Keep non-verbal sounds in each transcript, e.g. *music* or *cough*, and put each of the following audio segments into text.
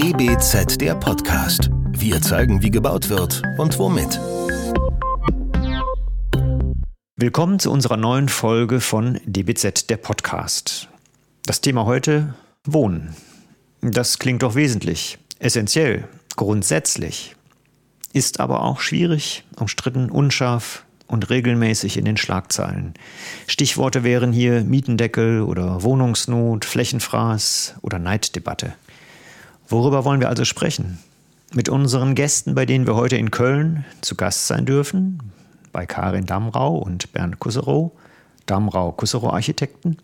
DBZ der Podcast. Wir zeigen, wie gebaut wird und womit. Willkommen zu unserer neuen Folge von DBZ der Podcast. Das Thema heute Wohnen. Das klingt doch wesentlich, essentiell, grundsätzlich, ist aber auch schwierig, umstritten, unscharf, und regelmäßig in den Schlagzeilen. Stichworte wären hier Mietendeckel oder Wohnungsnot, Flächenfraß oder Neiddebatte. Worüber wollen wir also sprechen? Mit unseren Gästen, bei denen wir heute in Köln zu Gast sein dürfen, bei Karin Damrau und Bernd Kusserow, Damrau-Kusserow Architekten.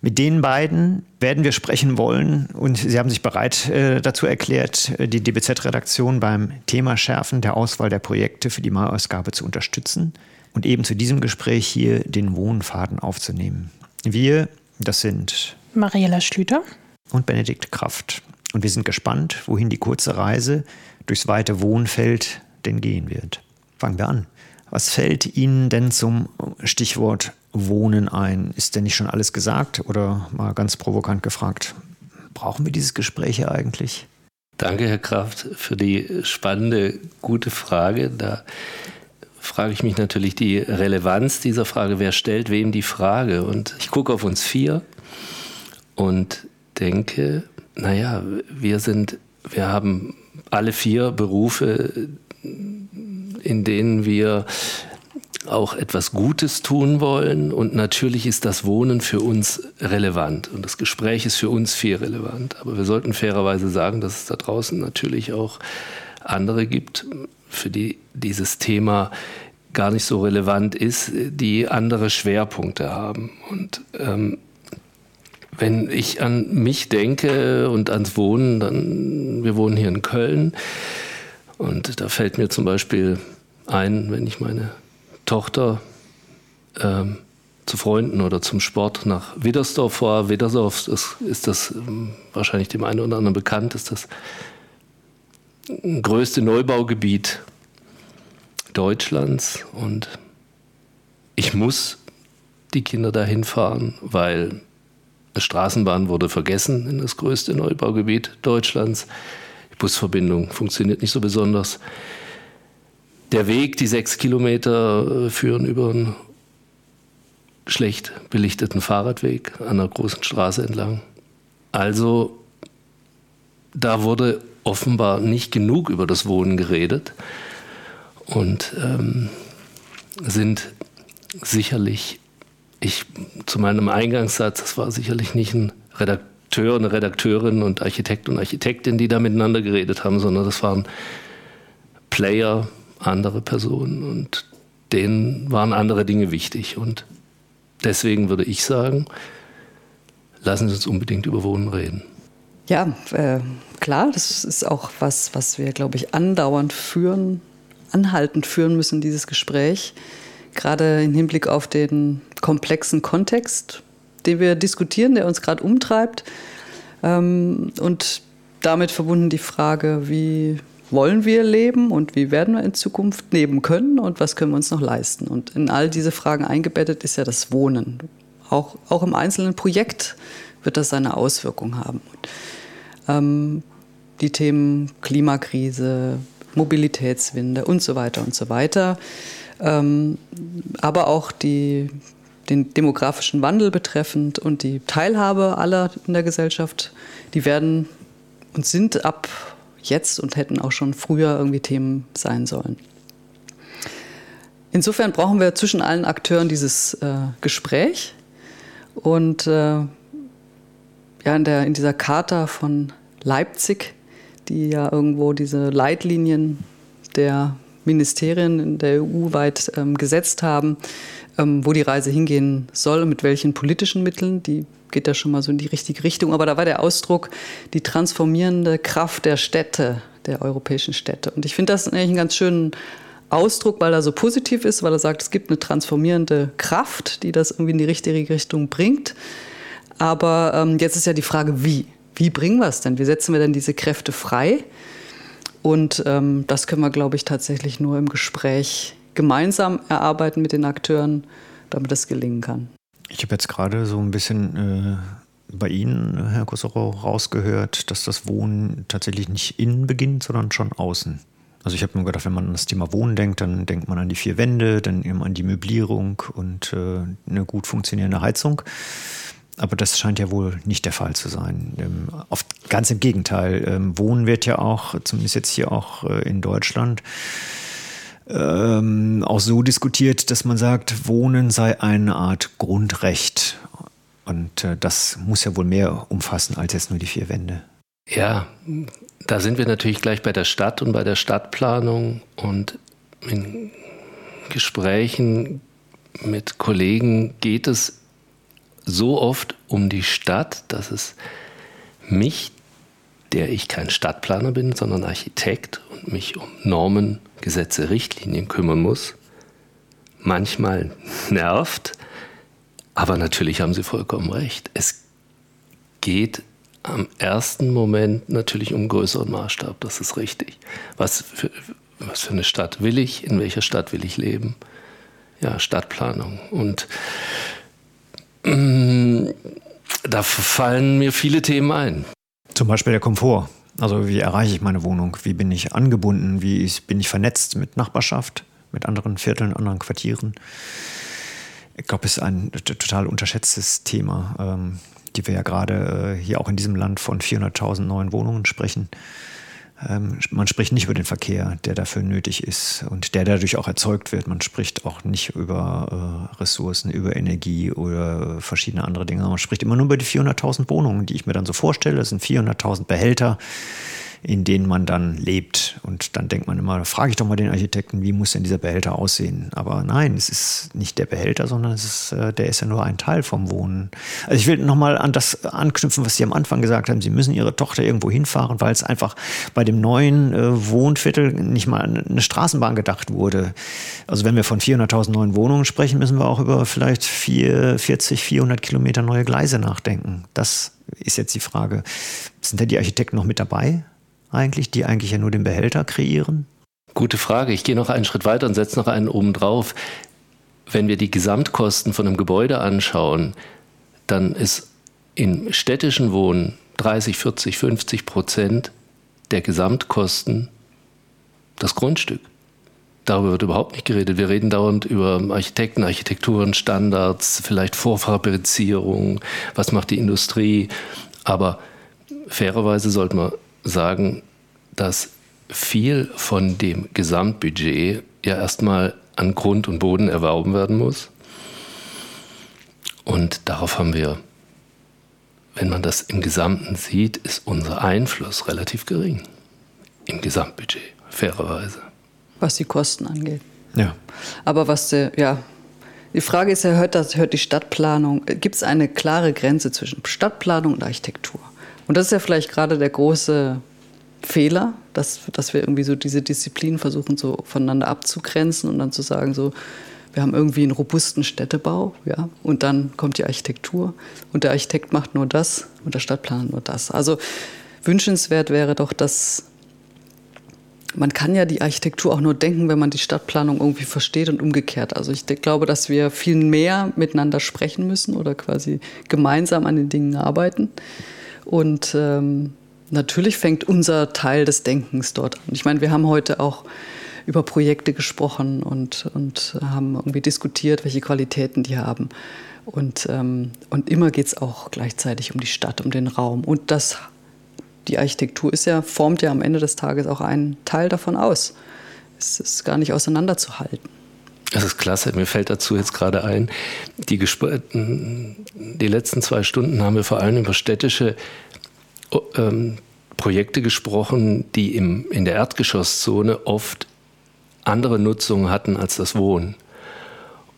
Mit den beiden werden wir sprechen wollen und sie haben sich bereit äh, dazu erklärt, die DBZ-Redaktion beim Thema Schärfen der Auswahl der Projekte für die Maiausgabe zu unterstützen und eben zu diesem Gespräch hier den Wohnfaden aufzunehmen. Wir, das sind Mariella Schlüter und Benedikt Kraft. Und wir sind gespannt, wohin die kurze Reise durchs weite Wohnfeld denn gehen wird. Fangen wir an. Was fällt Ihnen denn zum Stichwort Wohnen ein? Ist denn nicht schon alles gesagt oder mal ganz provokant gefragt, brauchen wir dieses Gespräch eigentlich? Danke, Herr Kraft, für die spannende, gute Frage. Da frage ich mich natürlich die Relevanz dieser Frage. Wer stellt wem die Frage? Und ich gucke auf uns vier und denke, naja, wir sind, wir haben alle vier Berufe, in denen wir auch etwas Gutes tun wollen. Und natürlich ist das Wohnen für uns relevant und das Gespräch ist für uns viel relevant. Aber wir sollten fairerweise sagen, dass es da draußen natürlich auch andere gibt, für die dieses Thema gar nicht so relevant ist, die andere Schwerpunkte haben. Und ähm, wenn ich an mich denke und ans Wohnen, dann, wir wohnen hier in Köln und da fällt mir zum Beispiel ein, wenn ich meine Tochter ähm, zu Freunden oder zum Sport nach Widdersdorf fahre. Widdersdorf ist, ist das ähm, wahrscheinlich dem einen oder anderen bekannt, ist das größte Neubaugebiet Deutschlands und ich muss die Kinder dahin fahren, weil Straßenbahn wurde vergessen in das größte Neubaugebiet Deutschlands. Die Busverbindung funktioniert nicht so besonders. Der Weg, die sechs Kilometer, äh, führen über einen schlecht belichteten Fahrradweg an einer großen Straße entlang. Also da wurde offenbar nicht genug über das Wohnen geredet und ähm, sind sicherlich, ich zu meinem Eingangssatz, das war sicherlich nicht ein Redakteur, eine Redakteurin und Architekt und Architektin, die da miteinander geredet haben, sondern das waren Player, andere Personen und denen waren andere Dinge wichtig. Und deswegen würde ich sagen, lassen Sie uns unbedingt über Wohnen reden. Ja, äh, klar, das ist auch was, was wir, glaube ich, andauernd führen anhaltend führen müssen, dieses Gespräch, gerade im Hinblick auf den komplexen Kontext, den wir diskutieren, der uns gerade umtreibt. Ähm, und damit verbunden die Frage, wie wollen wir leben und wie werden wir in Zukunft leben können und was können wir uns noch leisten. Und in all diese Fragen eingebettet ist ja das Wohnen. Auch, auch im einzelnen Projekt wird das seine Auswirkungen haben. Ähm, die Themen Klimakrise, Mobilitätswende und so weiter und so weiter. Ähm, aber auch die, den demografischen Wandel betreffend und die Teilhabe aller in der Gesellschaft, die werden und sind ab jetzt und hätten auch schon früher irgendwie Themen sein sollen. Insofern brauchen wir zwischen allen Akteuren dieses äh, Gespräch und äh, ja, in, der, in dieser Charta von Leipzig die ja irgendwo diese Leitlinien der Ministerien in der EU weit ähm, gesetzt haben, ähm, wo die Reise hingehen soll und mit welchen politischen Mitteln. Die geht da schon mal so in die richtige Richtung. Aber da war der Ausdruck die transformierende Kraft der Städte, der europäischen Städte. Und ich finde das eigentlich einen ganz schönen Ausdruck, weil er so positiv ist, weil er sagt, es gibt eine transformierende Kraft, die das irgendwie in die richtige Richtung bringt. Aber ähm, jetzt ist ja die Frage, wie wie bringen wir es denn? Wie setzen wir denn diese Kräfte frei? Und ähm, das können wir, glaube ich, tatsächlich nur im Gespräch gemeinsam erarbeiten mit den Akteuren, damit das gelingen kann. Ich habe jetzt gerade so ein bisschen bei Ihnen, Herr Kossoro, rausgehört, dass das Wohnen tatsächlich nicht innen beginnt, sondern schon außen. Also ich habe nur gedacht, wenn man an das Thema Wohnen denkt, dann denkt man an die vier Wände, dann eben an die Möblierung und äh, eine gut funktionierende Heizung. Aber das scheint ja wohl nicht der Fall zu sein. Ähm, oft, ganz im Gegenteil. Ähm, Wohnen wird ja auch, zumindest jetzt hier auch äh, in Deutschland, ähm, auch so diskutiert, dass man sagt, Wohnen sei eine Art Grundrecht. Und äh, das muss ja wohl mehr umfassen als jetzt nur die vier Wände. Ja, da sind wir natürlich gleich bei der Stadt und bei der Stadtplanung und in Gesprächen mit Kollegen geht es so oft um die Stadt, dass es mich, der ich kein Stadtplaner bin, sondern Architekt und mich um Normen, Gesetze, Richtlinien kümmern muss, manchmal *laughs* nervt. Aber natürlich haben Sie vollkommen recht. Es geht am ersten Moment natürlich um größeren Maßstab, das ist richtig. Was für, was für eine Stadt will ich? In welcher Stadt will ich leben? Ja, Stadtplanung. Und da fallen mir viele Themen ein. Zum Beispiel der Komfort. Also wie erreiche ich meine Wohnung? Wie bin ich angebunden? Wie bin ich vernetzt mit Nachbarschaft, mit anderen Vierteln, anderen Quartieren? Ich glaube, es ist ein total unterschätztes Thema. Ähm, die wir ja gerade äh, hier auch in diesem Land von 400.000 neuen Wohnungen sprechen. Ähm, man spricht nicht über den Verkehr, der dafür nötig ist und der dadurch auch erzeugt wird. Man spricht auch nicht über äh, Ressourcen, über Energie oder verschiedene andere Dinge. Man spricht immer nur über die 400.000 Wohnungen, die ich mir dann so vorstelle. Das sind 400.000 Behälter in denen man dann lebt. Und dann denkt man immer, frage ich doch mal den Architekten, wie muss denn dieser Behälter aussehen? Aber nein, es ist nicht der Behälter, sondern es ist, äh, der ist ja nur ein Teil vom Wohnen. Also ich will nochmal an das anknüpfen, was Sie am Anfang gesagt haben. Sie müssen Ihre Tochter irgendwo hinfahren, weil es einfach bei dem neuen äh, Wohnviertel nicht mal eine Straßenbahn gedacht wurde. Also wenn wir von 400.000 neuen Wohnungen sprechen, müssen wir auch über vielleicht 4, 40, 400 Kilometer neue Gleise nachdenken. Das ist jetzt die Frage. Sind denn die Architekten noch mit dabei? Eigentlich, die eigentlich ja nur den Behälter kreieren? Gute Frage. Ich gehe noch einen Schritt weiter und setze noch einen oben drauf. Wenn wir die Gesamtkosten von einem Gebäude anschauen, dann ist im städtischen Wohnen 30, 40, 50 Prozent der Gesamtkosten das Grundstück. Darüber wird überhaupt nicht geredet. Wir reden dauernd über Architekten, Architekturen, Standards, vielleicht Vorfabrizierung, was macht die Industrie. Aber fairerweise sollte man sagen, dass viel von dem Gesamtbudget ja erstmal an Grund und Boden erworben werden muss. Und darauf haben wir, wenn man das im Gesamten sieht, ist unser Einfluss relativ gering. Im Gesamtbudget, fairerweise. Was die Kosten angeht. Ja. Aber was, der, ja, die Frage ist ja, hört, das, hört die Stadtplanung, gibt es eine klare Grenze zwischen Stadtplanung und Architektur? Und das ist ja vielleicht gerade der große Fehler, dass, dass wir irgendwie so diese Disziplinen versuchen, so voneinander abzugrenzen und dann zu sagen, so, wir haben irgendwie einen robusten Städtebau, ja, und dann kommt die Architektur und der Architekt macht nur das und der Stadtplaner nur das. Also wünschenswert wäre doch, dass man kann ja die Architektur auch nur denken, wenn man die Stadtplanung irgendwie versteht und umgekehrt. Also ich glaube, dass wir viel mehr miteinander sprechen müssen oder quasi gemeinsam an den Dingen arbeiten. Und ähm, natürlich fängt unser Teil des Denkens dort an. Ich meine, wir haben heute auch über Projekte gesprochen und, und haben irgendwie diskutiert, welche Qualitäten die haben. Und, ähm, und immer geht es auch gleichzeitig um die Stadt, um den Raum. Und das, die Architektur ist ja, formt ja am Ende des Tages auch einen Teil davon aus. Es ist gar nicht auseinanderzuhalten. Das ist klasse. Mir fällt dazu jetzt gerade ein, die, die letzten zwei Stunden haben wir vor allem über städtische ähm, Projekte gesprochen, die im, in der Erdgeschosszone oft andere Nutzungen hatten als das Wohnen.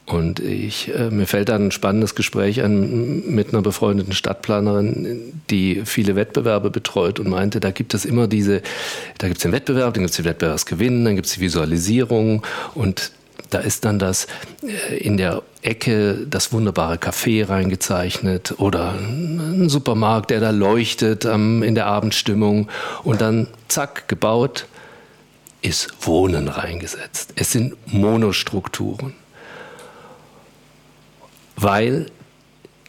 Und ich, äh, mir fällt da ein spannendes Gespräch an mit einer befreundeten Stadtplanerin, die viele Wettbewerbe betreut und meinte, da gibt es immer diese, da gibt es den Wettbewerb, dann gibt es die Wettbewerbsgewinn, dann gibt es die Visualisierung und da ist dann das äh, in der Ecke das wunderbare Café reingezeichnet oder ein Supermarkt, der da leuchtet ähm, in der Abendstimmung und dann zack gebaut ist Wohnen reingesetzt. Es sind Monostrukturen, weil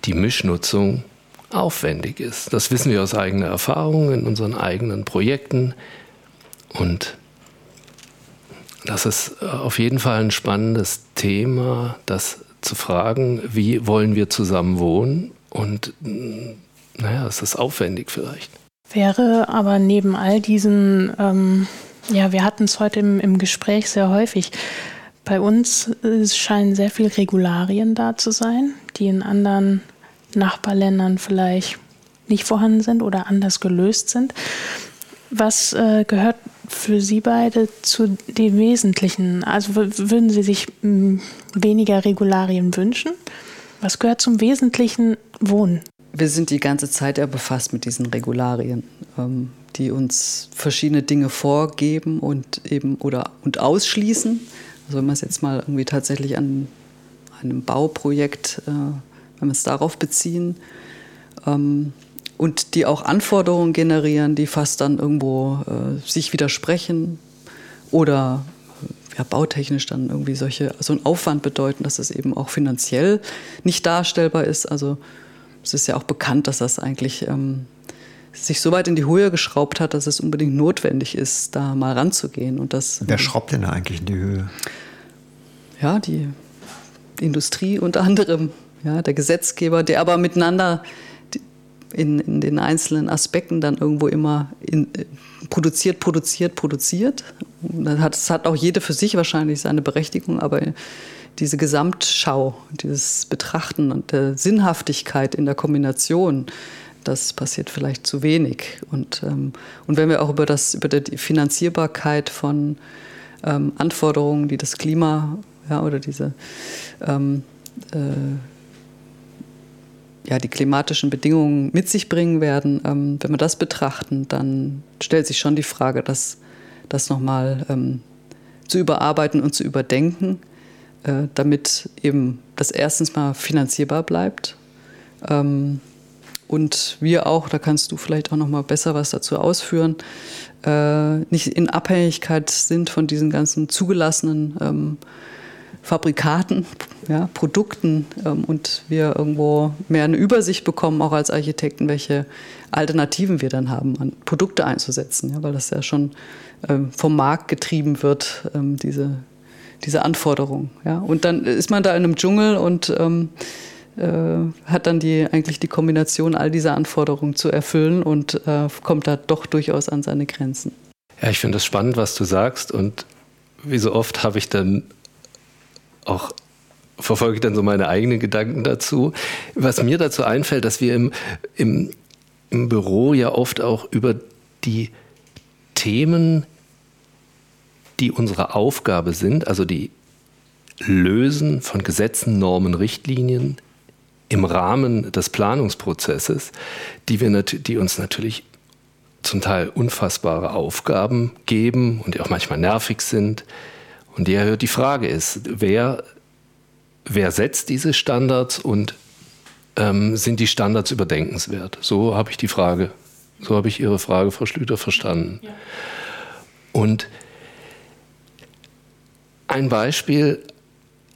die Mischnutzung aufwendig ist. Das wissen wir aus eigener Erfahrung in unseren eigenen Projekten. Und das ist auf jeden Fall ein spannendes Thema, das zu fragen, wie wollen wir zusammen wohnen? Und naja, es ist aufwendig vielleicht. Wäre aber neben all diesen, ähm, ja, wir hatten es heute im, im Gespräch sehr häufig, bei uns äh, scheinen sehr viele Regularien da zu sein, die in anderen Nachbarländern vielleicht nicht vorhanden sind oder anders gelöst sind. Was äh, gehört für Sie beide zu den Wesentlichen? Also würden Sie sich mh, weniger Regularien wünschen? Was gehört zum wesentlichen Wohnen? Wir sind die ganze Zeit ja befasst mit diesen Regularien, ähm, die uns verschiedene Dinge vorgeben und eben oder und ausschließen. Also wenn wir es jetzt mal irgendwie tatsächlich an einem Bauprojekt, äh, wenn wir es darauf beziehen, ähm, und die auch Anforderungen generieren, die fast dann irgendwo äh, sich widersprechen oder äh, ja, bautechnisch dann irgendwie solche, so einen Aufwand bedeuten, dass es eben auch finanziell nicht darstellbar ist. Also es ist ja auch bekannt, dass das eigentlich ähm, sich so weit in die Höhe geschraubt hat, dass es unbedingt notwendig ist, da mal ranzugehen. Und das, Wer schraubt denn da eigentlich in die Höhe? Ja, die Industrie unter anderem, ja, der Gesetzgeber, der aber miteinander in, in den einzelnen Aspekten dann irgendwo immer in, produziert, produziert, produziert. Das hat, das hat auch jede für sich wahrscheinlich seine Berechtigung, aber diese Gesamtschau, dieses Betrachten und der Sinnhaftigkeit in der Kombination, das passiert vielleicht zu wenig. Und, ähm, und wenn wir auch über, das, über die Finanzierbarkeit von ähm, Anforderungen, die das Klima ja, oder diese ähm, äh, ja, die klimatischen Bedingungen mit sich bringen werden, ähm, wenn wir das betrachten, dann stellt sich schon die Frage, das, das nochmal ähm, zu überarbeiten und zu überdenken, äh, damit eben das erstens mal finanzierbar bleibt. Ähm, und wir auch, da kannst du vielleicht auch noch mal besser was dazu ausführen, äh, nicht in Abhängigkeit sind von diesen ganzen zugelassenen ähm, Fabrikaten, ja, Produkten ähm, und wir irgendwo mehr eine Übersicht bekommen, auch als Architekten, welche Alternativen wir dann haben, an Produkte einzusetzen, ja, weil das ja schon ähm, vom Markt getrieben wird, ähm, diese, diese Anforderung. Ja. Und dann ist man da in einem Dschungel und ähm, äh, hat dann die, eigentlich die Kombination all dieser Anforderungen zu erfüllen und äh, kommt da doch durchaus an seine Grenzen. Ja, ich finde es spannend, was du sagst und wie so oft habe ich dann auch verfolge ich dann so meine eigenen Gedanken dazu. Was mir dazu einfällt, dass wir im, im, im Büro ja oft auch über die Themen, die unsere Aufgabe sind, also die Lösen von Gesetzen, Normen, Richtlinien im Rahmen des Planungsprozesses, die, wir die uns natürlich zum Teil unfassbare Aufgaben geben und die auch manchmal nervig sind, und die, die Frage ist, wer, wer setzt diese Standards und ähm, sind die Standards überdenkenswert? So habe ich die Frage, so habe ich Ihre Frage, Frau Schlüter, verstanden. Ja. Und ein Beispiel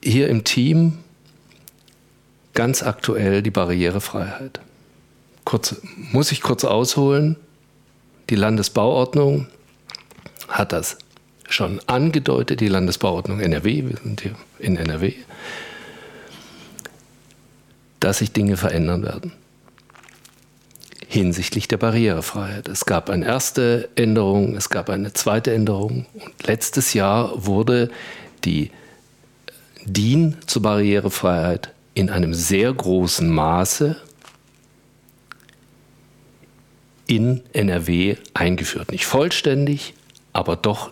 hier im Team, ganz aktuell die Barrierefreiheit. Kurz, muss ich kurz ausholen? Die Landesbauordnung hat das schon angedeutet, die Landesbauordnung NRW, wir sind hier in NRW, dass sich Dinge verändern werden hinsichtlich der Barrierefreiheit. Es gab eine erste Änderung, es gab eine zweite Änderung und letztes Jahr wurde die DIN zur Barrierefreiheit in einem sehr großen Maße in NRW eingeführt. Nicht vollständig, aber doch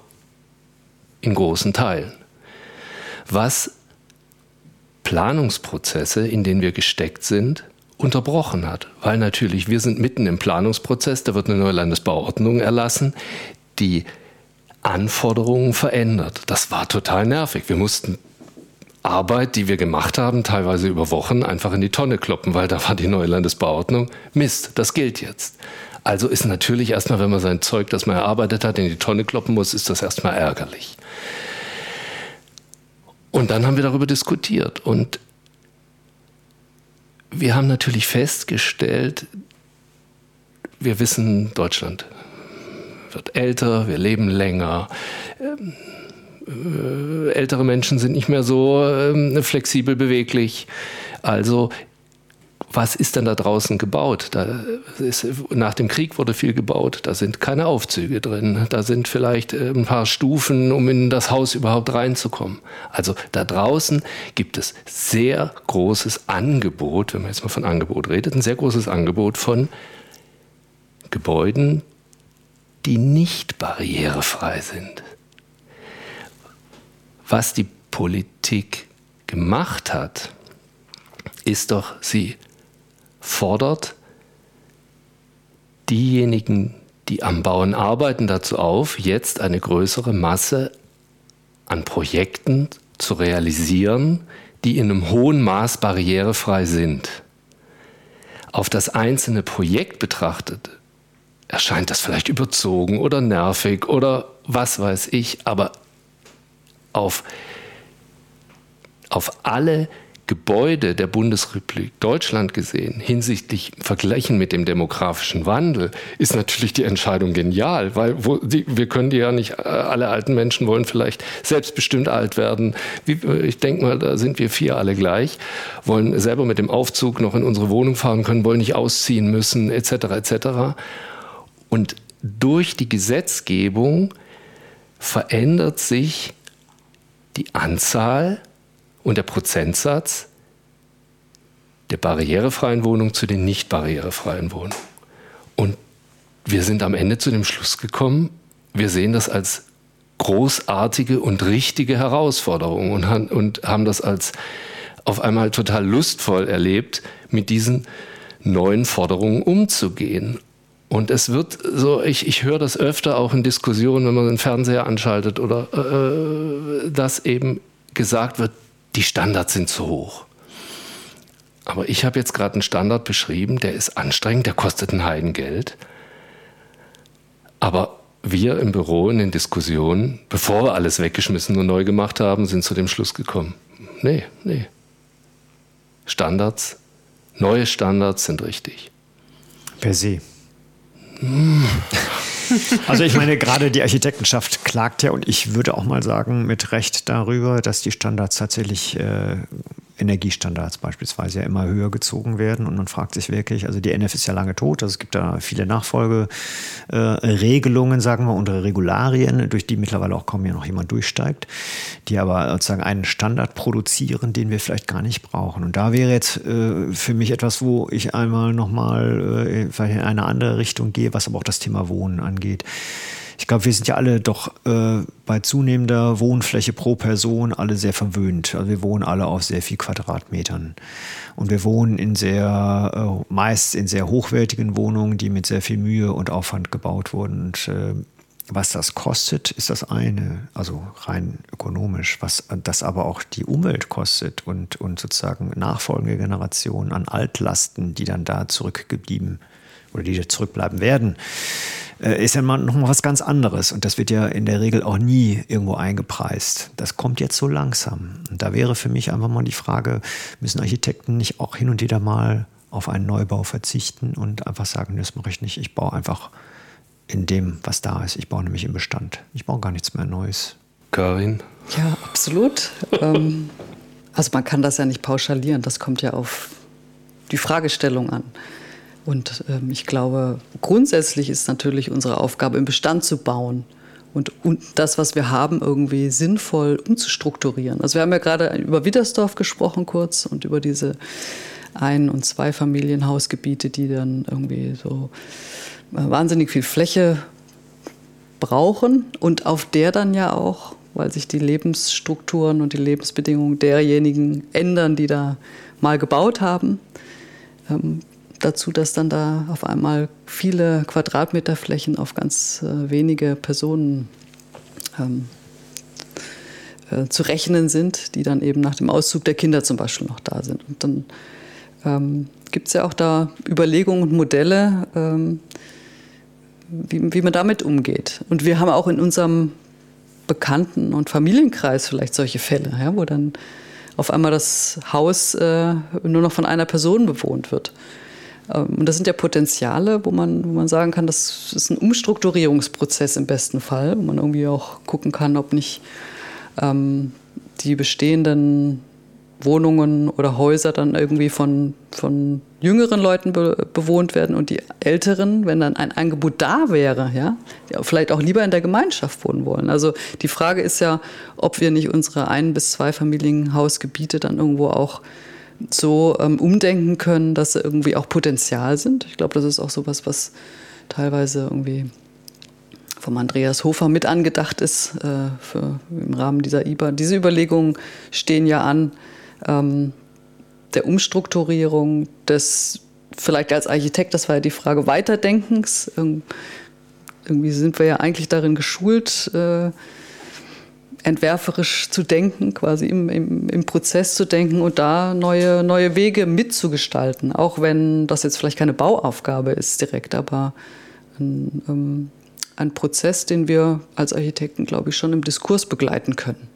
in großen Teilen. Was Planungsprozesse, in denen wir gesteckt sind, unterbrochen hat. Weil natürlich, wir sind mitten im Planungsprozess, da wird eine neue Landesbauordnung erlassen, die Anforderungen verändert. Das war total nervig. Wir mussten Arbeit, die wir gemacht haben, teilweise über Wochen, einfach in die Tonne kloppen, weil da war die neue Landesbauordnung. Mist, das gilt jetzt. Also ist natürlich erstmal, wenn man sein Zeug, das man erarbeitet hat, in die Tonne kloppen muss, ist das erstmal ärgerlich. Und dann haben wir darüber diskutiert. Und wir haben natürlich festgestellt, wir wissen, Deutschland wird älter, wir leben länger. Ähm, äh, ältere Menschen sind nicht mehr so äh, flexibel beweglich. Also was ist denn da draußen gebaut? Da ist, nach dem Krieg wurde viel gebaut, da sind keine Aufzüge drin, da sind vielleicht äh, ein paar Stufen, um in das Haus überhaupt reinzukommen. Also da draußen gibt es sehr großes Angebot, wenn man jetzt mal von Angebot redet, ein sehr großes Angebot von Gebäuden, die nicht barrierefrei sind. Was die Politik gemacht hat, ist doch, sie fordert diejenigen, die am Bauen arbeiten, dazu auf, jetzt eine größere Masse an Projekten zu realisieren, die in einem hohen Maß barrierefrei sind. Auf das einzelne Projekt betrachtet erscheint das vielleicht überzogen oder nervig oder was weiß ich, aber auf, auf alle Gebäude der Bundesrepublik Deutschland gesehen, hinsichtlich Vergleichen mit dem demografischen Wandel, ist natürlich die Entscheidung genial, weil wo, die, wir können die ja nicht, äh, alle alten Menschen wollen vielleicht selbstbestimmt alt werden. Wie, ich denke mal, da sind wir vier alle gleich, wollen selber mit dem Aufzug noch in unsere Wohnung fahren können, wollen nicht ausziehen müssen, etc. etc. Und durch die Gesetzgebung verändert sich die Anzahl und der Prozentsatz der barrierefreien Wohnungen zu den nicht barrierefreien Wohnungen. Und wir sind am Ende zu dem Schluss gekommen, wir sehen das als großartige und richtige Herausforderung und, und haben das als auf einmal total lustvoll erlebt, mit diesen neuen Forderungen umzugehen. Und es wird so, ich, ich höre das öfter auch in Diskussionen, wenn man den Fernseher anschaltet oder äh, dass eben gesagt wird, die Standards sind zu hoch. Aber ich habe jetzt gerade einen Standard beschrieben, der ist anstrengend, der kostet ein Heidengeld. Aber wir im Büro in den Diskussionen, bevor wir alles weggeschmissen und neu gemacht haben, sind zu dem Schluss gekommen. Nee, nee. Standards, neue Standards sind richtig. Per se. Also ich meine, gerade die Architektenschaft klagt ja und ich würde auch mal sagen, mit Recht darüber, dass die Standards tatsächlich äh, Energiestandards beispielsweise ja immer höher gezogen werden. Und man fragt sich wirklich, also die NF ist ja lange tot, also es gibt da viele Nachfolgeregelungen, äh, sagen wir, und Regularien, durch die mittlerweile auch kaum mehr noch jemand durchsteigt, die aber sozusagen einen Standard produzieren, den wir vielleicht gar nicht brauchen. Und da wäre jetzt äh, für mich etwas, wo ich einmal nochmal äh, vielleicht in eine andere Richtung gehe, was aber auch das Thema Wohnen angeht ich glaube, wir sind ja alle doch äh, bei zunehmender Wohnfläche pro Person alle sehr verwöhnt. Also wir wohnen alle auf sehr viel Quadratmetern. Und wir wohnen in sehr, äh, meist in sehr hochwertigen Wohnungen, die mit sehr viel Mühe und Aufwand gebaut wurden. Und äh, was das kostet, ist das eine, also rein ökonomisch, was das aber auch die Umwelt kostet und, und sozusagen nachfolgende Generationen an Altlasten, die dann da zurückgeblieben oder die zurückbleiben werden äh, ist ja mal noch mal was ganz anderes. Und das wird ja in der Regel auch nie irgendwo eingepreist. Das kommt jetzt so langsam. Und da wäre für mich einfach mal die Frage, müssen Architekten nicht auch hin und wieder mal auf einen Neubau verzichten und einfach sagen, das mache ich nicht. Ich baue einfach in dem, was da ist. Ich baue nämlich im Bestand. Ich baue gar nichts mehr Neues. Karin? Ja, absolut. ähm, also man kann das ja nicht pauschalieren. Das kommt ja auf die Fragestellung an. Und ähm, ich glaube, grundsätzlich ist natürlich unsere Aufgabe, im Bestand zu bauen und, und das, was wir haben, irgendwie sinnvoll umzustrukturieren. Also wir haben ja gerade über Widdersdorf gesprochen kurz und über diese Ein- und Zweifamilienhausgebiete, die dann irgendwie so äh, wahnsinnig viel Fläche brauchen und auf der dann ja auch, weil sich die Lebensstrukturen und die Lebensbedingungen derjenigen ändern, die da mal gebaut haben, ähm, dazu, dass dann da auf einmal viele Quadratmeter Flächen auf ganz äh, wenige Personen ähm, äh, zu rechnen sind, die dann eben nach dem Auszug der Kinder zum Beispiel noch da sind. Und dann ähm, gibt es ja auch da Überlegungen und Modelle, ähm, wie, wie man damit umgeht. Und wir haben auch in unserem Bekannten- und Familienkreis vielleicht solche Fälle, ja, wo dann auf einmal das Haus äh, nur noch von einer Person bewohnt wird. Ähm, und das sind ja Potenziale, wo man, wo man sagen kann, das ist ein Umstrukturierungsprozess im besten Fall, wo man irgendwie auch gucken kann, ob nicht ähm, die bestehenden Wohnungen oder Häuser dann irgendwie von, von jüngeren Leuten be bewohnt werden und die älteren, wenn dann ein Angebot da wäre, ja, vielleicht auch lieber in der Gemeinschaft wohnen wollen. Also die Frage ist ja, ob wir nicht unsere ein- bis zwei Familienhausgebiete dann irgendwo auch so ähm, umdenken können, dass sie irgendwie auch Potenzial sind. Ich glaube, das ist auch sowas, was teilweise irgendwie vom Andreas Hofer mit angedacht ist äh, für, im Rahmen dieser IBA. Diese Überlegungen stehen ja an ähm, der Umstrukturierung des vielleicht als Architekt, das war ja die Frage Weiterdenkens. Ähm, irgendwie sind wir ja eigentlich darin geschult, äh, entwerferisch zu denken, quasi im, im, im, Prozess zu denken und da neue, neue Wege mitzugestalten. Auch wenn das jetzt vielleicht keine Bauaufgabe ist direkt, aber ein, ähm, ein Prozess, den wir als Architekten, glaube ich, schon im Diskurs begleiten können.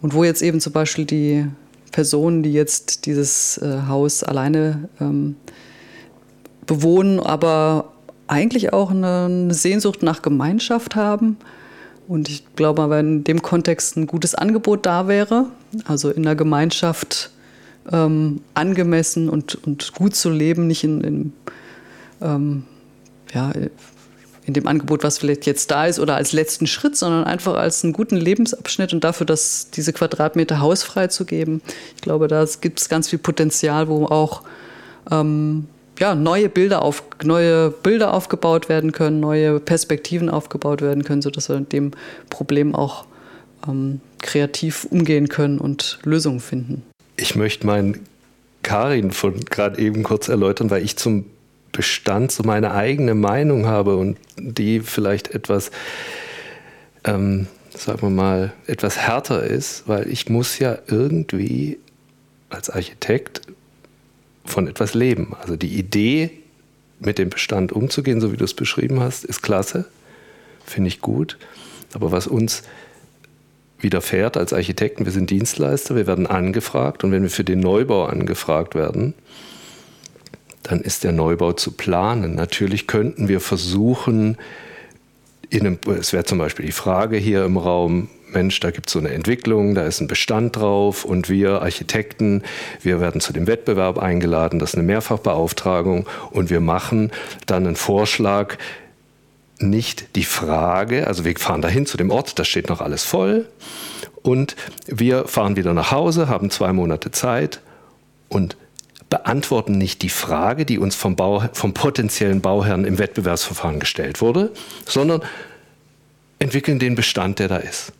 Und wo jetzt eben zum Beispiel die Personen, die jetzt dieses äh, Haus alleine ähm, bewohnen, aber eigentlich auch eine, eine Sehnsucht nach Gemeinschaft haben, und ich glaube, wenn in dem Kontext ein gutes Angebot da wäre, also in der Gemeinschaft ähm, angemessen und, und gut zu leben, nicht in, in, ähm, ja, in dem Angebot, was vielleicht jetzt da ist, oder als letzten Schritt, sondern einfach als einen guten Lebensabschnitt und dafür, dass diese Quadratmeter hausfrei zu geben. Ich glaube, da gibt es ganz viel Potenzial, wo auch ähm, ja, neue Bilder auf, neue Bilder aufgebaut werden können, neue Perspektiven aufgebaut werden können, sodass wir mit dem Problem auch ähm, kreativ umgehen können und Lösungen finden. Ich möchte meinen Karin von gerade eben kurz erläutern, weil ich zum Bestand so meine eigene Meinung habe und die vielleicht etwas, ähm, sagen wir mal, etwas härter ist, weil ich muss ja irgendwie als Architekt von etwas leben. Also die Idee, mit dem Bestand umzugehen, so wie du es beschrieben hast, ist klasse, finde ich gut. Aber was uns widerfährt als Architekten, wir sind Dienstleister, wir werden angefragt und wenn wir für den Neubau angefragt werden, dann ist der Neubau zu planen. Natürlich könnten wir versuchen, einem, es wäre zum Beispiel die Frage hier im Raum, Mensch, da gibt es so eine Entwicklung, da ist ein Bestand drauf und wir Architekten, wir werden zu dem Wettbewerb eingeladen, das ist eine Mehrfachbeauftragung und wir machen dann einen Vorschlag, nicht die Frage, also wir fahren dahin zu dem Ort, da steht noch alles voll und wir fahren wieder nach Hause, haben zwei Monate Zeit und beantworten nicht die Frage, die uns vom, Bau, vom potenziellen Bauherrn im Wettbewerbsverfahren gestellt wurde, sondern entwickeln den Bestand, der da ist.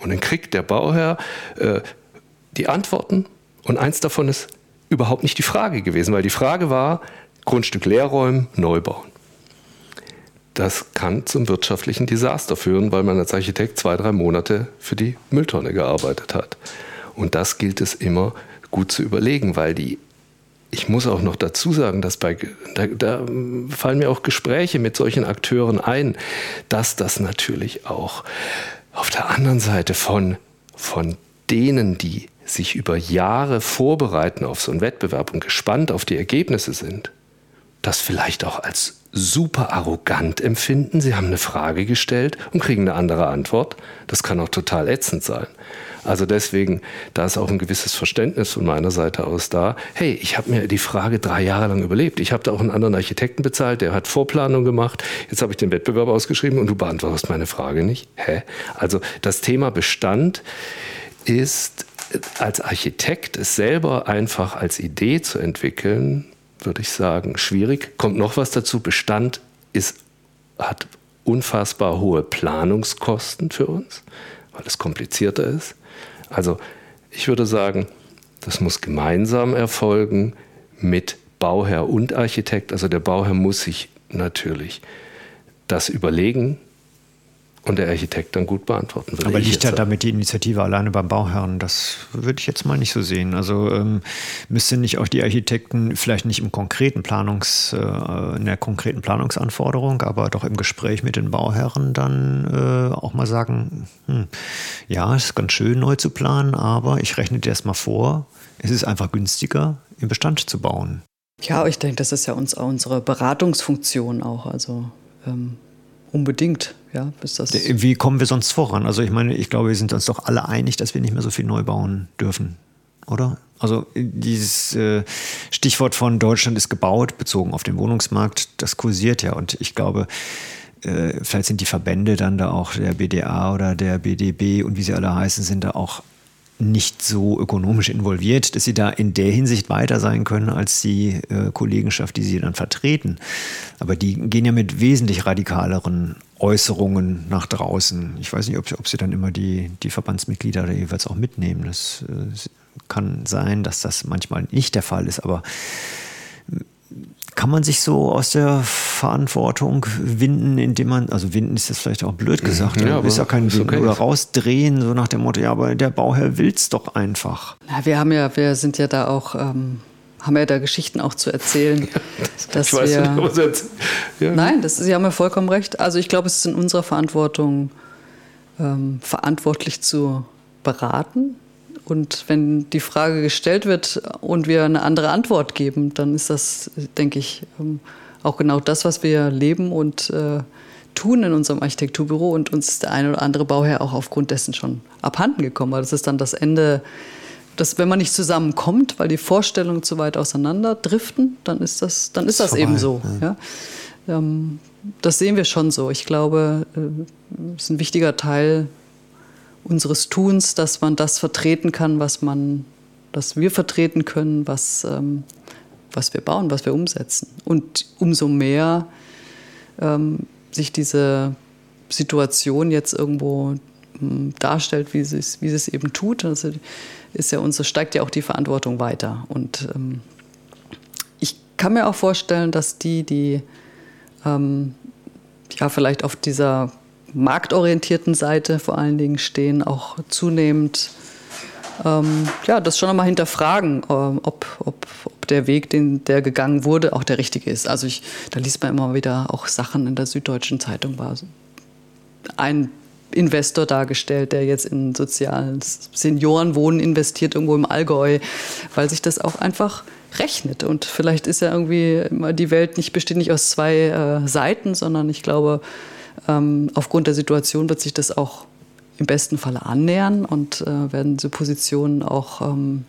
Und dann kriegt der Bauherr äh, die Antworten und eins davon ist überhaupt nicht die Frage gewesen, weil die Frage war, Grundstück leerräumen, neu bauen. Das kann zum wirtschaftlichen Desaster führen, weil man als Architekt zwei, drei Monate für die Mülltonne gearbeitet hat. Und das gilt es immer gut zu überlegen, weil die ich muss auch noch dazu sagen, dass bei, da, da, fallen mir auch Gespräche mit solchen Akteuren ein, dass das natürlich auch auf der anderen Seite von, von denen, die sich über Jahre vorbereiten auf so einen Wettbewerb und gespannt auf die Ergebnisse sind, das vielleicht auch als super arrogant empfinden. Sie haben eine Frage gestellt und kriegen eine andere Antwort. Das kann auch total ätzend sein. Also deswegen, da ist auch ein gewisses Verständnis von meiner Seite aus da. Hey, ich habe mir die Frage drei Jahre lang überlebt. Ich habe da auch einen anderen Architekten bezahlt, der hat Vorplanung gemacht. Jetzt habe ich den Wettbewerb ausgeschrieben und du beantwortest meine Frage nicht. Hä? Also das Thema Bestand ist als Architekt es selber einfach als Idee zu entwickeln, würde ich sagen, schwierig. Kommt noch was dazu. Bestand ist, hat unfassbar hohe Planungskosten für uns, weil es komplizierter ist. Also ich würde sagen, das muss gemeinsam erfolgen mit Bauherr und Architekt. Also der Bauherr muss sich natürlich das überlegen und der Architekt dann gut beantworten würde. Aber liegt ja damit die Initiative alleine beim Bauherrn? Das würde ich jetzt mal nicht so sehen. Also ähm, müssten nicht auch die Architekten vielleicht nicht im konkreten Planungs, äh, in der konkreten Planungsanforderung, aber doch im Gespräch mit den Bauherren dann äh, auch mal sagen, hm, ja, es ist ganz schön neu zu planen, aber ich rechne dir erstmal vor, es ist einfach günstiger, im Bestand zu bauen. Ja, ich denke, das ist ja uns, unsere Beratungsfunktion auch. Also ähm, unbedingt. Ja, bis das Wie kommen wir sonst voran? Also ich meine, ich glaube, wir sind uns doch alle einig, dass wir nicht mehr so viel neu bauen dürfen, oder? Also dieses äh, Stichwort von Deutschland ist gebaut, bezogen auf den Wohnungsmarkt, das kursiert ja. Und ich glaube, äh, vielleicht sind die Verbände dann da auch, der BDA oder der BDB und wie sie alle heißen, sind da auch nicht so ökonomisch involviert, dass sie da in der Hinsicht weiter sein können als die äh, Kollegenschaft, die sie dann vertreten. Aber die gehen ja mit wesentlich radikaleren Äußerungen nach draußen. Ich weiß nicht, ob, ob sie dann immer die, die Verbandsmitglieder da jeweils auch mitnehmen. Das äh, kann sein, dass das manchmal nicht der Fall ist, aber kann man sich so aus der Verantwortung winden, indem man, also winden ist jetzt vielleicht auch blöd gesagt, ja, ist ja kein ist okay. oder rausdrehen, so nach dem Motto, ja, aber der Bauherr will es doch einfach. Na, wir haben ja, wir sind ja da auch, ähm, haben ja da Geschichten auch zu erzählen. *laughs* dass ich weiß wir, nicht, was jetzt, ja. Nein, das, Sie haben ja vollkommen recht. Also ich glaube, es ist in unserer Verantwortung, ähm, verantwortlich zu beraten, und wenn die Frage gestellt wird und wir eine andere Antwort geben, dann ist das, denke ich, ähm, auch genau das, was wir leben und äh, tun in unserem Architekturbüro. Und uns ist der eine oder andere Bauherr auch aufgrund dessen schon abhanden gekommen. Weil das ist dann das Ende, dass wenn man nicht zusammenkommt, weil die Vorstellungen zu weit auseinander driften, dann ist das, dann ist das, das eben so. Ja. ja. Ähm, das sehen wir schon so. Ich glaube, es äh, ist ein wichtiger Teil unseres Tuns, dass man das vertreten kann, was man, was wir vertreten können, was, ähm, was wir bauen, was wir umsetzen. Und umso mehr ähm, sich diese Situation jetzt irgendwo ähm, darstellt, wie sie es, wie sie es eben tut, also ist ja unser, steigt ja auch die Verantwortung weiter. Und ähm, ich kann mir auch vorstellen, dass die, die ähm, ja vielleicht auf dieser marktorientierten Seite vor allen Dingen stehen, auch zunehmend ähm, ja, das schon einmal hinterfragen, ähm, ob, ob, ob der Weg, den der gegangen wurde, auch der richtige ist. Also ich, da liest man immer wieder auch Sachen in der Süddeutschen Zeitung war ein Investor dargestellt, der jetzt in soziales Seniorenwohnen investiert irgendwo im Allgäu, weil sich das auch einfach rechnet. Und vielleicht ist ja irgendwie die Welt nicht besteht nicht aus zwei äh, Seiten, sondern ich glaube, ähm, aufgrund der Situation wird sich das auch im besten Falle annähern und äh, werden diese Positionen auch ähm,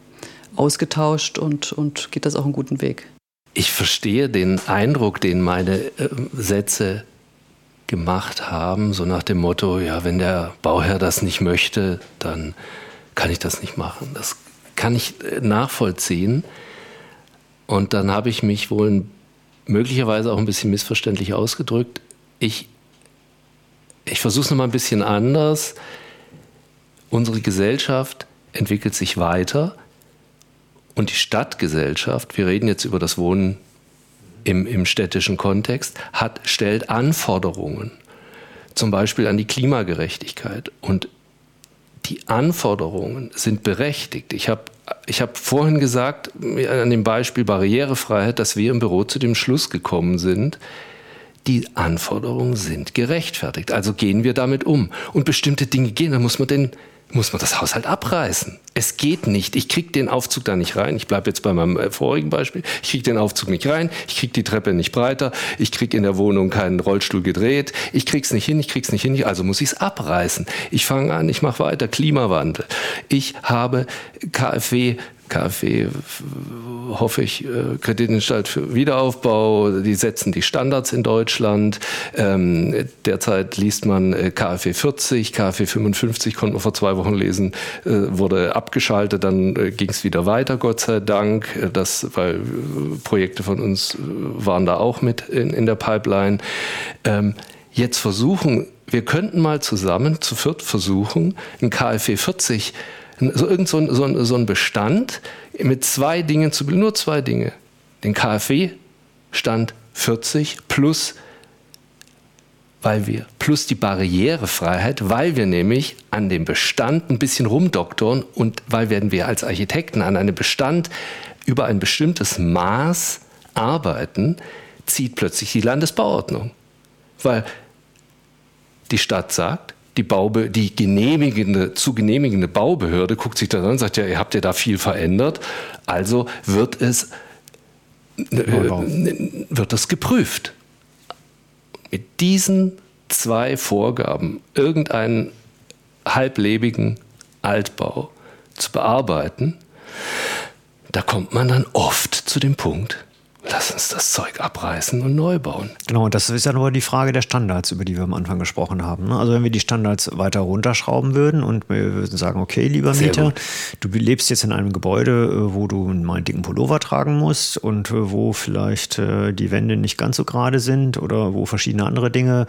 ausgetauscht und, und geht das auch einen guten Weg. Ich verstehe den Eindruck, den meine äh, Sätze gemacht haben, so nach dem Motto, ja, wenn der Bauherr das nicht möchte, dann kann ich das nicht machen. Das kann ich äh, nachvollziehen. Und dann habe ich mich wohl möglicherweise auch ein bisschen missverständlich ausgedrückt. Ich ich versuche es nochmal ein bisschen anders. Unsere Gesellschaft entwickelt sich weiter und die Stadtgesellschaft, wir reden jetzt über das Wohnen im, im städtischen Kontext, hat, stellt Anforderungen, zum Beispiel an die Klimagerechtigkeit. Und die Anforderungen sind berechtigt. Ich habe ich hab vorhin gesagt, an dem Beispiel Barrierefreiheit, dass wir im Büro zu dem Schluss gekommen sind, die Anforderungen sind gerechtfertigt. Also gehen wir damit um. Und bestimmte Dinge gehen, dann muss man den muss man das Haushalt abreißen. Es geht nicht. Ich kriege den Aufzug da nicht rein. Ich bleibe jetzt bei meinem äh, vorigen Beispiel. Ich kriege den Aufzug nicht rein. Ich kriege die Treppe nicht breiter. Ich kriege in der Wohnung keinen Rollstuhl gedreht. Ich krieg's nicht hin. Ich krieg's nicht hin. Also muss ich es abreißen. Ich fange an. Ich mache weiter. Klimawandel. Ich habe KfW KfW, hoffe ich, äh, Kreditanstalt für Wiederaufbau, die setzen die Standards in Deutschland. Ähm, derzeit liest man KfW 40, KfW 55 konnten wir vor zwei Wochen lesen, äh, wurde abgeschaltet, dann äh, ging es wieder weiter, Gott sei Dank. Das, weil Projekte von uns waren da auch mit in, in der Pipeline. Ähm, jetzt versuchen, wir könnten mal zusammen zu viert versuchen, ein KfW 40 so irgend so ein, so, ein, so ein Bestand mit zwei Dingen zu nur zwei Dinge. Den KfW-Stand 40 plus weil wir, plus die Barrierefreiheit, weil wir nämlich an dem Bestand ein bisschen rumdoktoren und weil werden wir als Architekten an einem Bestand über ein bestimmtes Maß arbeiten, zieht plötzlich die Landesbauordnung. Weil die Stadt sagt, die, Baube, die genehmigende, zu genehmigende Baubehörde guckt sich das an und sagt, ja, ihr habt ja da viel verändert, also wird es, äh, wird das geprüft. Mit diesen zwei Vorgaben irgendeinen halblebigen Altbau zu bearbeiten, da kommt man dann oft zu dem Punkt, lass uns das Zeug abreißen und neu bauen. Genau, und das ist ja nur die Frage der Standards, über die wir am Anfang gesprochen haben. Ne? Also wenn wir die Standards weiter runterschrauben würden und wir würden sagen, okay, lieber Mieter, du lebst jetzt in einem Gebäude, äh, wo du einen dicken Pullover tragen musst und äh, wo vielleicht äh, die Wände nicht ganz so gerade sind oder wo verschiedene andere Dinge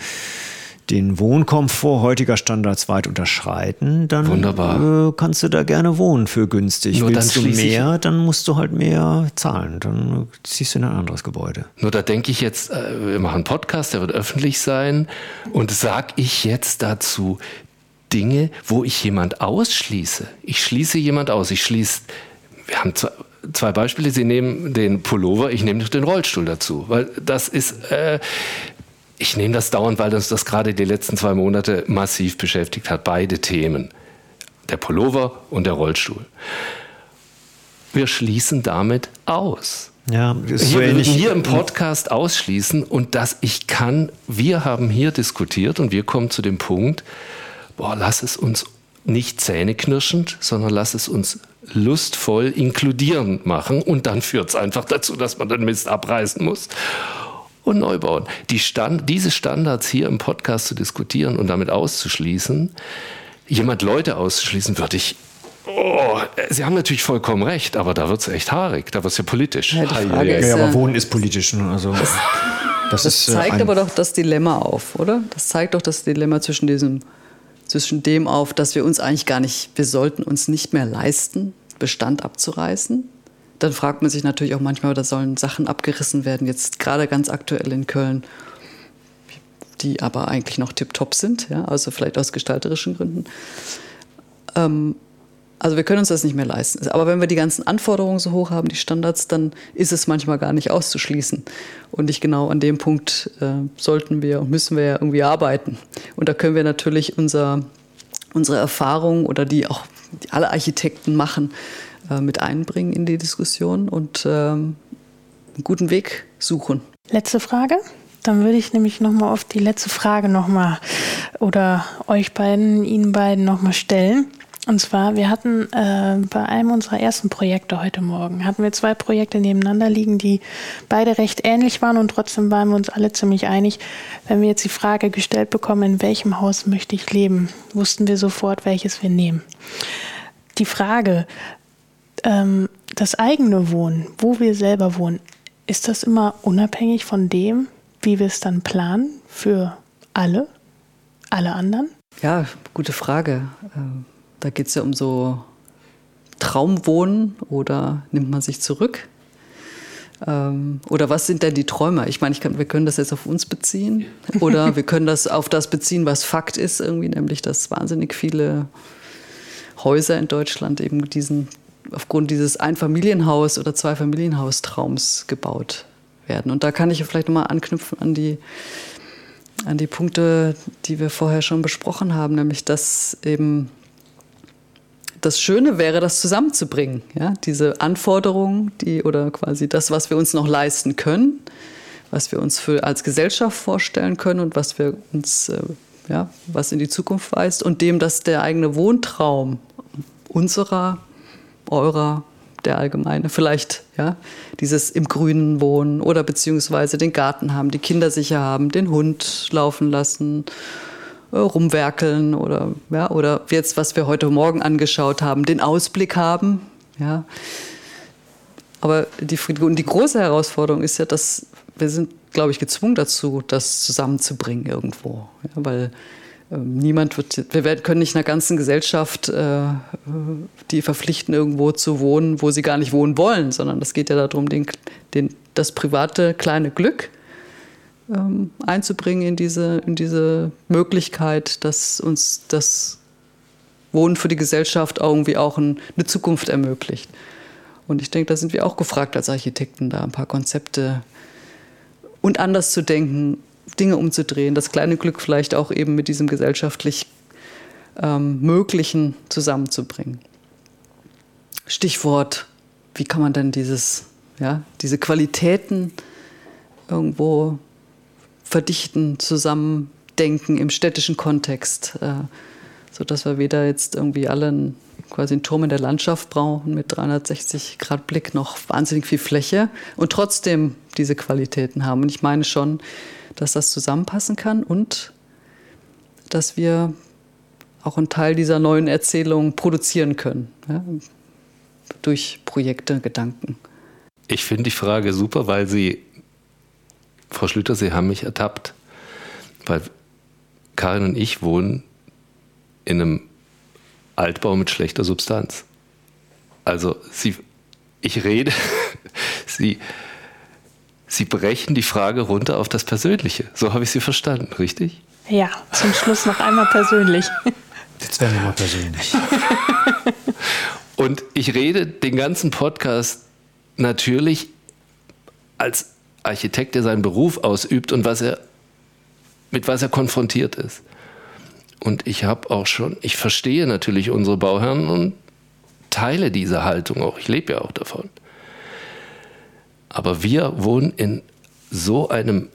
den Wohnkomfort heutiger Standards weit unterschreiten, dann äh, kannst du da gerne wohnen für günstig. Nur Willst du mehr, dann musst du halt mehr zahlen. Dann ziehst du in ein anderes Gebäude. Nur da denke ich jetzt, äh, wir machen einen Podcast, der wird öffentlich sein. Und sag ich jetzt dazu Dinge, wo ich jemand ausschließe? Ich schließe jemand aus. Ich schließe, wir haben zwei, zwei Beispiele. Sie nehmen den Pullover, ich nehme den Rollstuhl dazu. Weil das ist, äh, ich nehme das dauernd, weil uns das gerade die letzten zwei Monate massiv beschäftigt hat. Beide Themen. Der Pullover und der Rollstuhl. Wir schließen damit aus. Ja, ist hier, so ähnlich. hier im Podcast ausschließen und dass ich kann, wir haben hier diskutiert und wir kommen zu dem Punkt, boah, lass es uns nicht zähneknirschend, sondern lass es uns lustvoll inkludierend machen und dann führt es einfach dazu, dass man den Mist abreißen muss und neu bauen. Die Stand, diese Standards hier im Podcast zu diskutieren und damit auszuschließen, jemand Leute auszuschließen, würde ich Oh, Sie haben natürlich vollkommen recht, aber da wird es echt haarig, da wird es ja politisch. Ja, ja, ja, ja, aber Wohnen ist politisch. Ne? Also, das, das, das ist, zeigt aber doch das Dilemma auf, oder? Das zeigt doch das Dilemma zwischen diesem, zwischen dem auf, dass wir uns eigentlich gar nicht, wir sollten uns nicht mehr leisten, Bestand abzureißen dann fragt man sich natürlich auch manchmal, da sollen Sachen abgerissen werden, jetzt gerade ganz aktuell in Köln, die aber eigentlich noch tiptop sind, ja, also vielleicht aus gestalterischen Gründen. Ähm, also wir können uns das nicht mehr leisten. Aber wenn wir die ganzen Anforderungen so hoch haben, die Standards, dann ist es manchmal gar nicht auszuschließen. Und nicht genau an dem Punkt äh, sollten wir und müssen wir ja irgendwie arbeiten. Und da können wir natürlich unser, unsere Erfahrungen oder die auch die alle Architekten machen, äh, mit einbringen in die Diskussion und ähm, einen guten Weg suchen. Letzte Frage. Dann würde ich nämlich nochmal auf die letzte Frage nochmal oder euch beiden, Ihnen beiden nochmal stellen. Und zwar, wir hatten äh, bei einem unserer ersten Projekte heute Morgen, hatten wir zwei Projekte nebeneinander liegen, die beide recht ähnlich waren und trotzdem waren wir uns alle ziemlich einig. Wenn wir jetzt die Frage gestellt bekommen, in welchem Haus möchte ich leben, wussten wir sofort, welches wir nehmen. Die Frage, ähm, das eigene Wohnen, wo wir selber wohnen, ist das immer unabhängig von dem, wie wir es dann planen für alle, alle anderen? Ja, gute Frage. Ähm, da geht es ja um so Traumwohnen oder nimmt man sich zurück? Ähm, oder was sind denn die Träume? Ich meine, ich kann, wir können das jetzt auf uns beziehen *laughs* oder wir können das auf das beziehen, was Fakt ist, irgendwie, nämlich dass wahnsinnig viele Häuser in Deutschland eben diesen aufgrund dieses Einfamilienhaus- oder Zweifamilienhaustraums gebaut werden. Und da kann ich vielleicht nochmal anknüpfen an die, an die Punkte, die wir vorher schon besprochen haben, nämlich dass eben das Schöne wäre, das zusammenzubringen. Ja? Diese Anforderungen, die oder quasi das, was wir uns noch leisten können, was wir uns für, als Gesellschaft vorstellen können und was wir uns, äh, ja, was in die Zukunft weist und dem, dass der eigene Wohntraum unserer eurer, der allgemeine, vielleicht, ja, dieses im Grünen wohnen oder beziehungsweise den Garten haben, die Kinder sicher haben, den Hund laufen lassen, äh, rumwerkeln oder, ja, oder jetzt, was wir heute Morgen angeschaut haben, den Ausblick haben, ja. Aber die, und die große Herausforderung ist ja, dass wir sind, glaube ich, gezwungen dazu, das zusammenzubringen irgendwo, ja, weil niemand wird, wir können nicht einer ganzen Gesellschaft äh, die verpflichten, irgendwo zu wohnen, wo sie gar nicht wohnen wollen, sondern es geht ja darum, den, den, das private kleine Glück ähm, einzubringen in diese, in diese Möglichkeit, dass uns das Wohnen für die Gesellschaft irgendwie auch ein, eine Zukunft ermöglicht. Und ich denke, da sind wir auch gefragt als Architekten, da ein paar Konzepte und anders zu denken, Dinge umzudrehen, das kleine Glück vielleicht auch eben mit diesem gesellschaftlich ähm, Möglichen zusammenzubringen. Stichwort, wie kann man denn dieses, ja, diese Qualitäten irgendwo verdichten, zusammendenken im städtischen Kontext, äh, sodass wir weder jetzt irgendwie alle einen, quasi einen Turm in der Landschaft brauchen mit 360 Grad Blick, noch wahnsinnig viel Fläche und trotzdem diese Qualitäten haben. Und ich meine schon, dass das zusammenpassen kann und dass wir auch einen Teil dieser neuen Erzählung produzieren können. Ja, durch Projekte, Gedanken. Ich finde die Frage super, weil Sie, Frau Schlüter, Sie haben mich ertappt. Weil Karin und ich wohnen in einem Altbau mit schlechter Substanz. Also Sie, ich rede, *laughs* Sie, Sie brechen die Frage runter auf das Persönliche. So habe ich Sie verstanden, richtig? Ja, zum Schluss noch einmal persönlich. *laughs* Jetzt werden wir mal persönlich. *laughs* Und ich rede den ganzen Podcast natürlich als Architekt, der seinen Beruf ausübt und was er, mit was er konfrontiert ist. Und ich habe auch schon, ich verstehe natürlich unsere Bauherren und teile diese Haltung auch. Ich lebe ja auch davon. Aber wir wohnen in so einem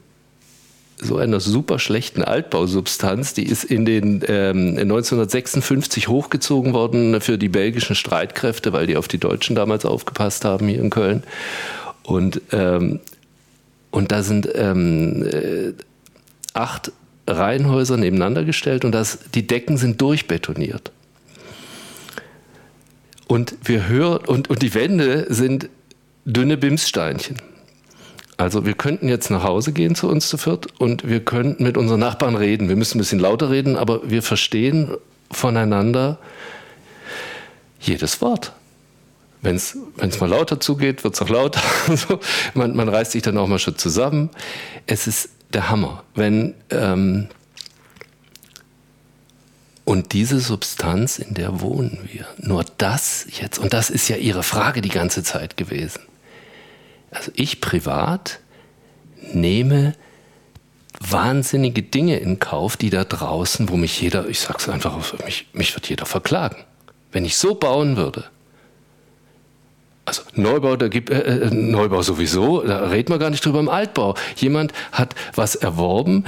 so einer super schlechten Altbausubstanz, die ist in den ähm, 1956 hochgezogen worden für die belgischen Streitkräfte, weil die auf die Deutschen damals aufgepasst haben hier in Köln. Und, ähm, und da sind ähm, äh, acht Reihenhäuser nebeneinander gestellt und das, die Decken sind durchbetoniert. Und wir hören, und, und die Wände sind dünne Bimssteinchen. Also wir könnten jetzt nach Hause gehen zu uns zu viert und wir könnten mit unseren Nachbarn reden. Wir müssen ein bisschen lauter reden, aber wir verstehen voneinander jedes Wort. Wenn es mal lauter zugeht, wird es auch lauter. *laughs* Man, man, reißt sich dann auch mal schon zusammen. Es ist der Hammer. Wenn, ähm, und diese Substanz, in der wohnen wir, nur das jetzt, und das ist ja Ihre Frage die ganze Zeit gewesen also ich privat nehme wahnsinnige Dinge in Kauf, die da draußen, wo mich jeder, ich sag's einfach, mich, mich wird jeder verklagen. Wenn ich so bauen würde, also Neubau, da gibt äh, äh, Neubau sowieso, da reden wir gar nicht drüber im Altbau. Jemand hat was erworben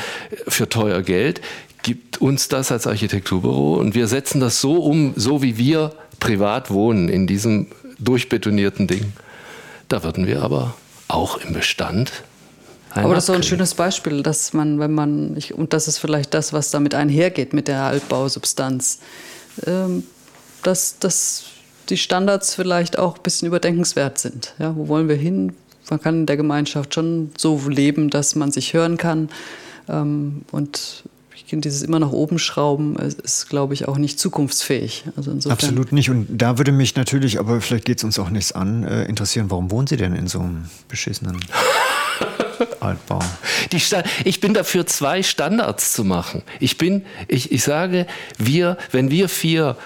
für teuer Geld, gibt uns das als Architekturbüro und wir setzen das so um, so wie wir privat wohnen in diesem durchbetonierten Ding. Da würden wir aber auch im Bestand. Aber das ist so ein schönes Beispiel, dass man, wenn man, ich, und das ist vielleicht das, was damit einhergeht mit der Altbausubstanz, ähm, dass, dass die Standards vielleicht auch ein bisschen überdenkenswert sind. Ja, wo wollen wir hin? Man kann in der Gemeinschaft schon so leben, dass man sich hören kann. Ähm, und dieses immer nach oben schrauben ist, glaube ich, auch nicht zukunftsfähig. Also Absolut nicht. Und da würde mich natürlich, aber vielleicht geht es uns auch nichts an, äh, interessieren, warum wohnen Sie denn in so einem beschissenen *laughs* Altbau? Die ich bin dafür, zwei Standards zu machen. Ich bin, ich, ich sage, wir, wenn wir vier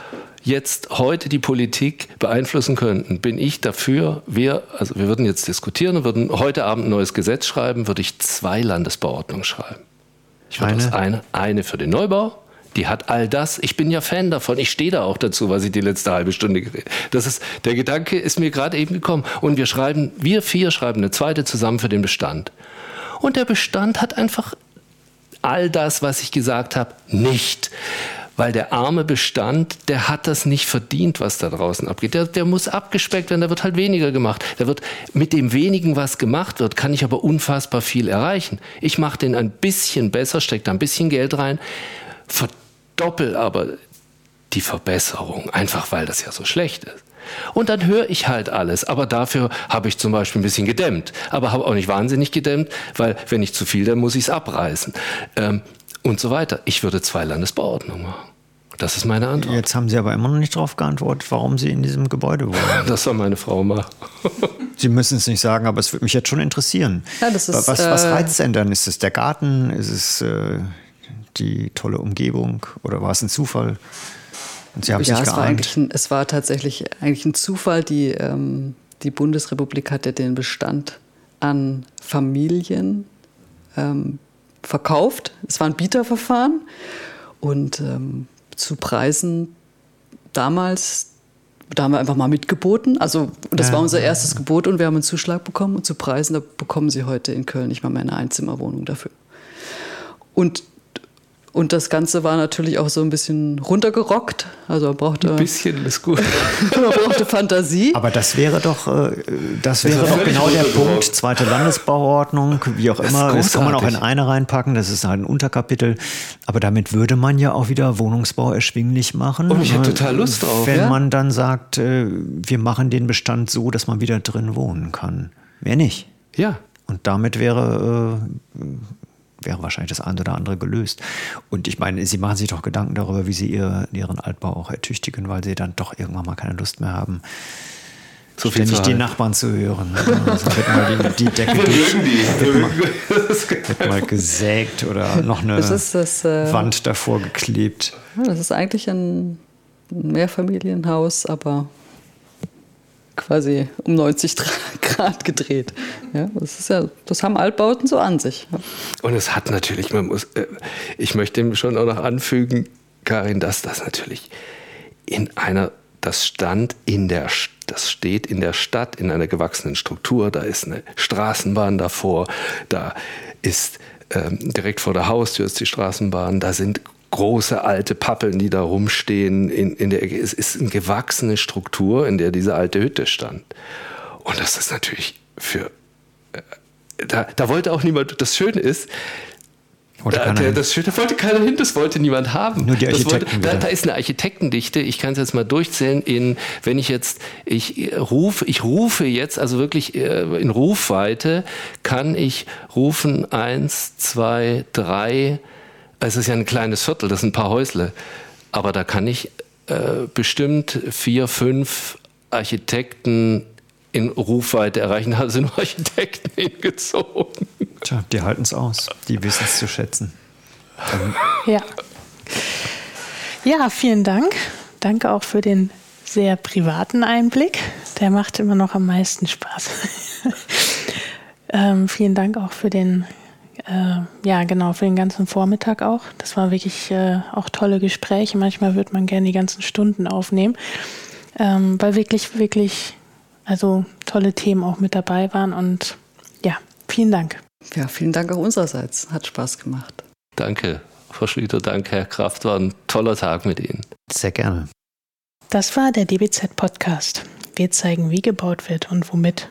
jetzt heute die Politik beeinflussen könnten, bin ich dafür, wir, also wir würden jetzt diskutieren und würden heute Abend ein neues Gesetz schreiben, würde ich zwei Landesbauordnungen schreiben. Ich eine? eine? Eine für den Neubau. Die hat all das. Ich bin ja Fan davon. Ich stehe da auch dazu, was ich die letzte halbe Stunde geredet Das ist, der Gedanke ist mir gerade eben gekommen. Und wir schreiben, wir vier schreiben eine zweite zusammen für den Bestand. Und der Bestand hat einfach all das, was ich gesagt habe, nicht weil der arme Bestand, der hat das nicht verdient, was da draußen abgeht. Der, der muss abgespeckt werden, da wird halt weniger gemacht. Da wird mit dem wenigen, was gemacht wird, kann ich aber unfassbar viel erreichen. Ich mache den ein bisschen besser, stecke da ein bisschen Geld rein, verdoppel aber die Verbesserung, einfach weil das ja so schlecht ist. Und dann höre ich halt alles. Aber dafür habe ich zum Beispiel ein bisschen gedämmt. Aber habe auch nicht wahnsinnig gedämmt, weil wenn ich zu viel, dann muss ich es abreißen. Ähm, und so weiter. Ich würde zwei Landesbauordnungen machen. Das ist meine Antwort. Jetzt haben Sie aber immer noch nicht darauf geantwortet, warum Sie in diesem Gebäude wohnen. *laughs* Das soll meine Frau machen. *laughs* Sie müssen es nicht sagen, aber es würde mich jetzt schon interessieren. Ja, das ist, was, was äh, reizt denn dann? Ist es der Garten? Ist es äh, die tolle Umgebung? Oder war es ein Zufall? Und Sie haben ja, sich es war, eigentlich geeinigt. ein, es war tatsächlich eigentlich ein Zufall. Die, ähm, die Bundesrepublik hat ja den Bestand an Familien ähm, verkauft. Es war ein Bieterverfahren und ähm, zu Preisen damals, da haben wir einfach mal mitgeboten. Also das Ja. war unser erstes Gebot und wir haben einen Zuschlag bekommen. Und zu Preisen, da bekommen Sie heute in Köln nicht mal mehr eine Einzimmerwohnung dafür. Und, und das Ganze war natürlich auch so ein bisschen runtergerockt. Also man brauchte, Ein bisschen ist gut. *laughs* man brauchte Fantasie. Aber das wäre doch, äh, das wäre war doch genau der. Punkt. Zweite Landesbauordnung, wie auch Das immer. Das kann man auch in eine reinpacken. Das ist halt ein Unterkapitel. Aber damit würde man ja auch wieder Wohnungsbau erschwinglich machen. Und ich hätte Äh, total Lust drauf, Wenn ja. man dann sagt, äh, wir machen den Bestand so, dass man wieder drin wohnen kann. Wer nicht? Ja. Und damit wäre, äh, wäre wahrscheinlich das eine oder andere gelöst. Und ich meine, Sie machen sich doch Gedanken darüber, wie Sie ihr, Ihren Altbau auch ertüchtigen, weil Sie dann doch irgendwann mal keine Lust mehr haben, So viel ständig die. Nachbarn zu hören. Also wird mal die, die *laughs* Decke durch, *laughs* wird mal gesägt oder noch eine Das ist das, äh, Wand davor geklebt. Das ist eigentlich ein Mehrfamilienhaus, aber quasi um 90 *laughs* Grad gedreht. Ja, das, ist ja, das haben Altbauten so an sich. Ja. Und es hat natürlich, man muss, äh, ich möchte schon auch noch anfügen, Karin, dass das natürlich in einer, das stand in der, das steht in der Stadt in einer gewachsenen Struktur, da ist eine Straßenbahn davor, da ist ähm, direkt vor der Haustür ist die Straßenbahn, da sind große alte Pappeln, die da rumstehen in, in der Ecke. Es ist eine gewachsene Struktur, in der diese alte Hütte stand. Und das ist natürlich für da, da wollte auch niemand, das Schöne ist, da, der, das Schöne wollte keiner hin, das wollte niemand haben. Nur die das wollte, Architekten da, da ist eine Architektendichte, ich kann es jetzt mal durchzählen, in, wenn ich jetzt, ich äh, rufe, ich rufe jetzt, also wirklich äh, in Rufweite, kann ich rufen eins, zwei, drei, es ist ja ein kleines Viertel, das sind ein paar Häusle, aber da kann ich äh, bestimmt vier, fünf Architekten in Rufweite erreichen. Da sind *laughs* Architekten hingezogen. Tja, die halten es aus. Die wissen es zu schätzen. Ja. Ja, vielen Dank. Danke auch für den sehr privaten Einblick. Der macht immer noch am meisten Spaß. *laughs* ähm, vielen Dank auch für den, äh, ja genau, für den ganzen Vormittag auch. Das waren wirklich äh, auch tolle Gespräche. Manchmal würde man gerne die ganzen Stunden aufnehmen, ähm, weil wirklich, wirklich, also tolle Themen auch mit dabei waren. Und ja, vielen Dank. ja, vielen Dank auch unsererseits. Hat Spaß gemacht. Danke, Frau Schlüter, danke, Herr Kraft. War ein toller Tag mit Ihnen. Sehr gerne. Das war der DBZ-Podcast. Wir zeigen, wie gebaut wird und womit.